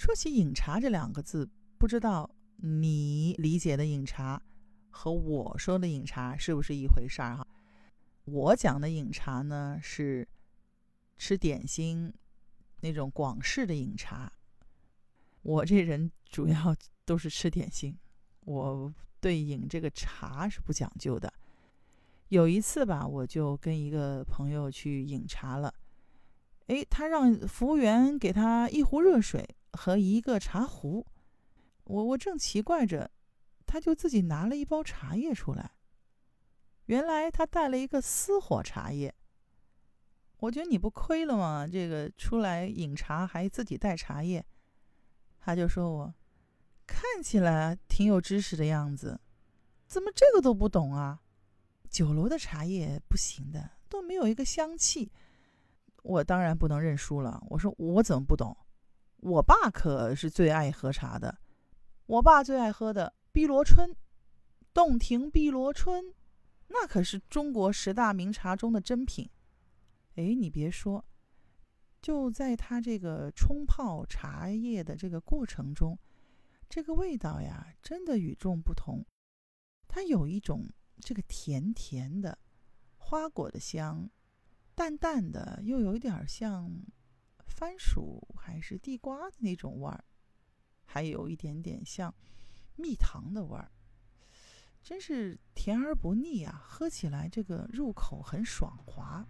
说起饮茶这两个字，不知道你理解的饮茶和我说的饮茶是不是一回事儿哈？我讲的饮茶呢是吃点心那种广式的饮茶。我这人主要 都是吃点心，我对饮这个茶是不讲究的。有一次吧，我就跟一个朋友去饮茶了，诶，他让服务员给他一壶热水。和一个茶壶，我我正奇怪着，他就自己拿了一包茶叶出来。原来他带了一个私伙茶叶。我觉得你不亏了吗？这个出来饮茶还自己带茶叶。他就说我看起来挺有知识的样子，怎么这个都不懂啊？酒楼的茶叶不行的，都没有一个香气。我当然不能认输了。我说我怎么不懂？我爸可是最爱喝茶的，我爸最爱喝的碧螺春，洞庭碧螺春，那可是中国十大名茶中的珍品。哎，你别说，就在它这个冲泡茶叶的这个过程中，这个味道呀，真的与众不同。它有一种这个甜甜的花果的香，淡淡的，又有一点像。番薯还是地瓜的那种味儿，还有一点点像蜜糖的味儿，真是甜而不腻啊！喝起来这个入口很爽滑。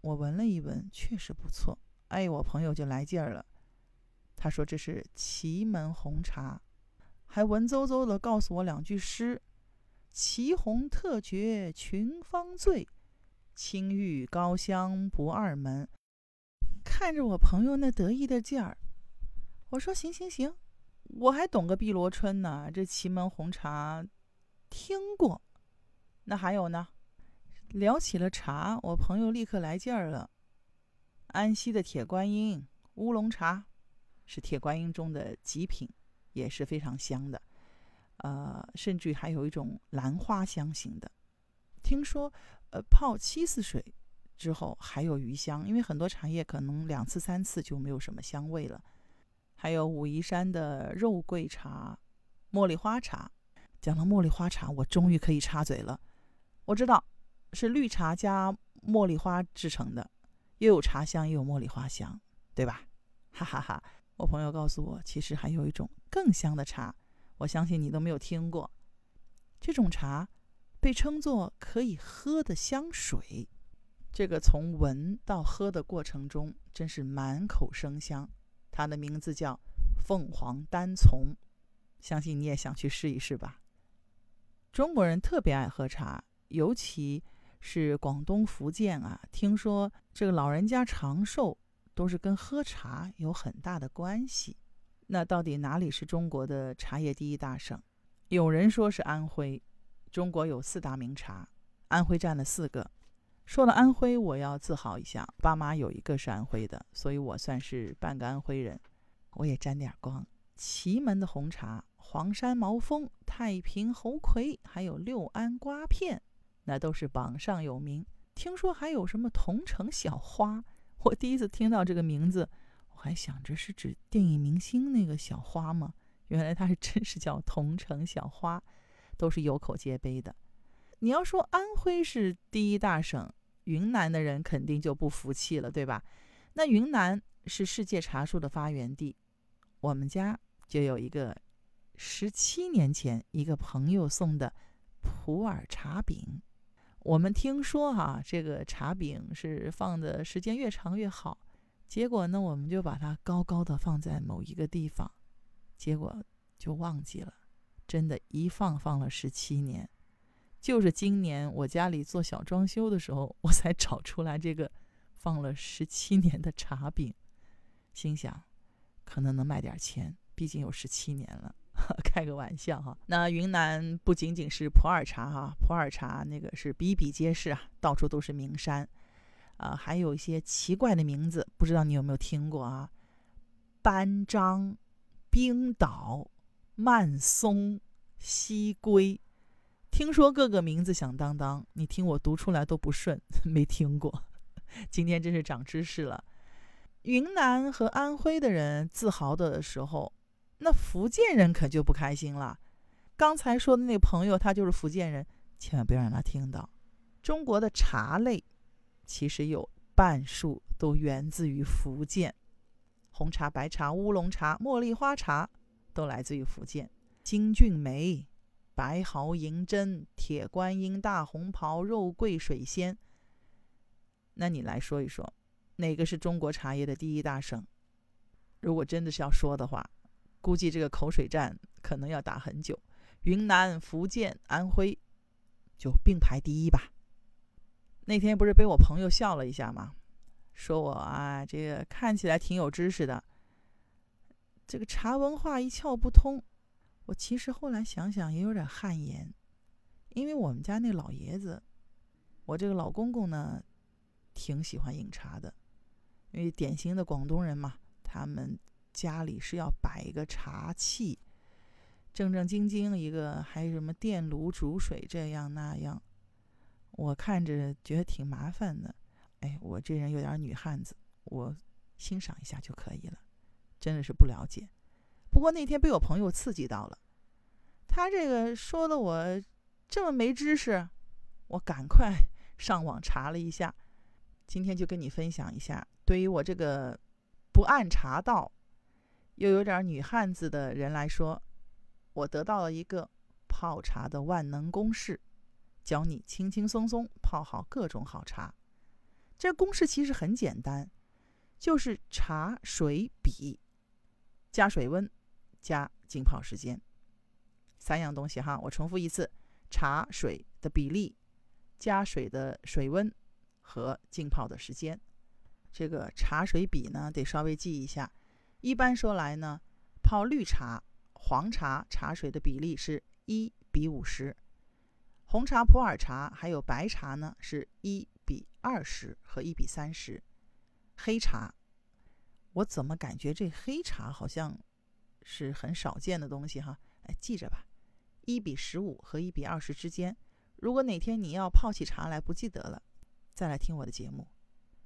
我闻了一闻，确实不错。哎，我朋友就来劲儿了，他说这是祁门红茶，还文绉绉的告诉我两句诗：“祁红特绝群芳醉，青玉高香不二门。”看着我朋友那得意的劲儿，我说：“行行行，我还懂个碧螺春呢。这祁门红茶听过，那还有呢？聊起了茶，我朋友立刻来劲儿了。安溪的铁观音乌龙茶是铁观音中的极品，也是非常香的。呃，甚至还有一种兰花香型的。听说，呃，泡七次水。”之后还有余香，因为很多茶叶可能两次三次就没有什么香味了。还有武夷山的肉桂茶、茉莉花茶。讲到茉莉花茶，我终于可以插嘴了。我知道是绿茶加茉莉花制成的，又有茶香又有茉莉花香，对吧？哈哈哈！我朋友告诉我，其实还有一种更香的茶，我相信你都没有听过。这种茶被称作可以喝的香水。这个从闻到喝的过程中，真是满口生香。它的名字叫凤凰单丛，相信你也想去试一试吧。中国人特别爱喝茶，尤其是广东、福建啊，听说这个老人家长寿都是跟喝茶有很大的关系。那到底哪里是中国的茶叶第一大省？有人说是安徽。中国有四大名茶，安徽占了四个。说了安徽，我要自豪一下，爸妈有一个是安徽的，所以我算是半个安徽人，我也沾点光。祁门的红茶、黄山毛峰、太平猴魁，还有六安瓜片，那都是榜上有名。听说还有什么桐城小花，我第一次听到这个名字，我还想着是指电影明星那个小花吗？原来它是真是叫桐城小花，都是有口皆碑的。你要说安徽是第一大省，云南的人肯定就不服气了，对吧？那云南是世界茶树的发源地，我们家就有一个十七年前一个朋友送的普洱茶饼。我们听说哈，这个茶饼是放的时间越长越好，结果呢，我们就把它高高的放在某一个地方，结果就忘记了，真的，一放放了十七年。就是今年我家里做小装修的时候，我才找出来这个放了十七年的茶饼，心想可能能卖点钱，毕竟有十七年了，开个玩笑哈。那云南不仅仅是普洱茶哈，普洱茶那个是比比皆是啊，到处都是名山啊，还有一些奇怪的名字，不知道你有没有听过啊？班章、冰岛、曼松、西归。听说各个名字响当当，你听我读出来都不顺，没听过。今天真是长知识了。云南和安徽的人自豪的时候，那福建人可就不开心了。刚才说的那朋友，他就是福建人，千万不要让他听到。中国的茶类，其实有半数都源自于福建，红茶、白茶、乌龙茶、茉莉花茶都来自于福建。金骏眉、白毫银针、铁观音、大红袍、肉桂、水仙。那你来说一说，哪个是中国茶叶的第一大省？如果真的是要说的话，估计这个口水战可能要打很久。云南、福建、安徽就并排第一吧。那天不是被我朋友笑了一下吗？说我啊，这个看起来挺有知识的，这个茶文化一窍不通。我其实后来想想也有点汗颜，因为我们家那老爷子，我这个老公公呢，挺喜欢饮茶的，因为典型的广东人嘛，他们家里是要摆一个茶器，正正经经一个，还有什么电炉煮水这样那样，我看着觉得挺麻烦的。哎，我这人有点女汉子，我欣赏一下就可以了，真的是不了解。不过那天被我朋友刺激到了，他这个说的我这么没知识，我赶快 上网查了一下，今天就跟你分享一下。对于我这个不按茶道又有点女汉子的人来说，我得到了一个泡茶的万能公式，教你轻轻松松泡好各种好茶。这公式其实很简单，就是茶水比加水温。加浸泡时间，三样东西哈。我重复一次：茶水的比例、加水的水温和浸泡的时间。这个茶水比呢，得稍微记一下。一般说来呢，泡绿茶、黄茶茶水的比例是一比五十，红茶、普洱茶还有白茶呢是一比二十和一比三十。黑茶，我怎么感觉这黑茶好像？是很少见的东西哈，哎，记着吧，一比十五和一比二十之间。如果哪天你要泡起茶来不记得了，再来听我的节目。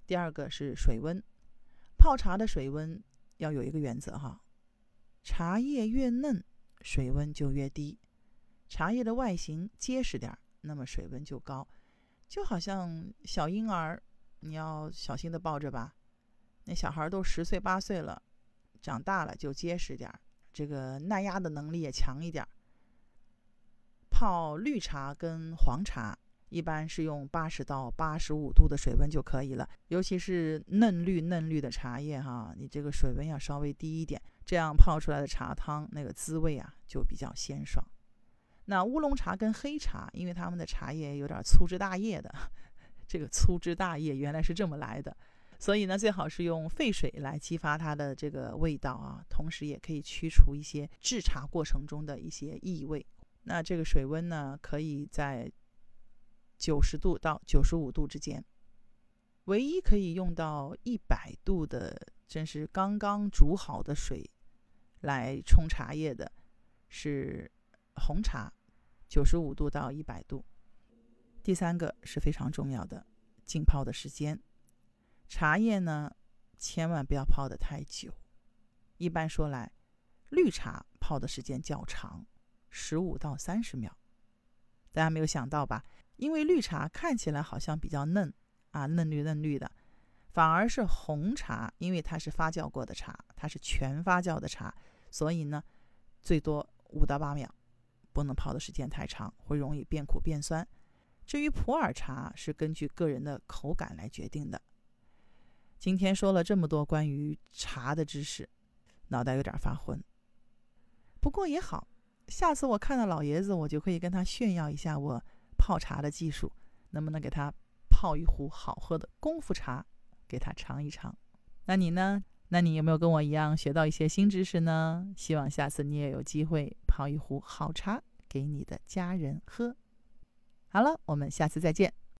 第二个是水温，泡茶的水温要有一个原则哈，茶叶越嫩，水温就越低；茶叶的外形结实点，那么水温就高。就好像小婴儿，你要小心的抱着吧，那小孩都十岁八岁了，长大了就结实点。这个耐压的能力也强一点儿。泡绿茶跟黄茶一般是用八十到八十五度的水温就可以了，尤其是嫩绿嫩绿的茶叶哈，你这个水温要稍微低一点，这样泡出来的茶汤那个滋味啊就比较鲜爽。那乌龙茶跟黑茶，因为它们的茶叶有点粗枝大叶的，这个粗枝大叶原来是这么来的。所以呢，最好是用沸水来激发它的这个味道啊，同时也可以去除一些制茶过程中的一些异味。那这个水温呢，可以在九十度到九十五度之间。唯一可以用到一百度的，真是刚刚煮好的水来冲茶叶的，是红茶，九十五度到一百度。第三个是非常重要的，浸泡的时间。茶叶呢，千万不要泡得太久。一般说来，绿茶泡的时间较长，十五到三十秒。大家没有想到吧？因为绿茶看起来好像比较嫩啊，嫩绿嫩绿的，反而是红茶，因为它是发酵过的茶，它是全发酵的茶，所以呢，最多五到八秒，不能泡的时间太长，会容易变苦变酸。至于普洱茶，是根据个人的口感来决定的。今天说了这么多关于茶的知识，脑袋有点发昏。不过也好，下次我看到老爷子，我就可以跟他炫耀一下我泡茶的技术，能不能给他泡一壶好喝的功夫茶给他尝一尝？那你呢？那你有没有跟我一样学到一些新知识呢？希望下次你也有机会泡一壶好茶给你的家人喝。好了，我们下次再见。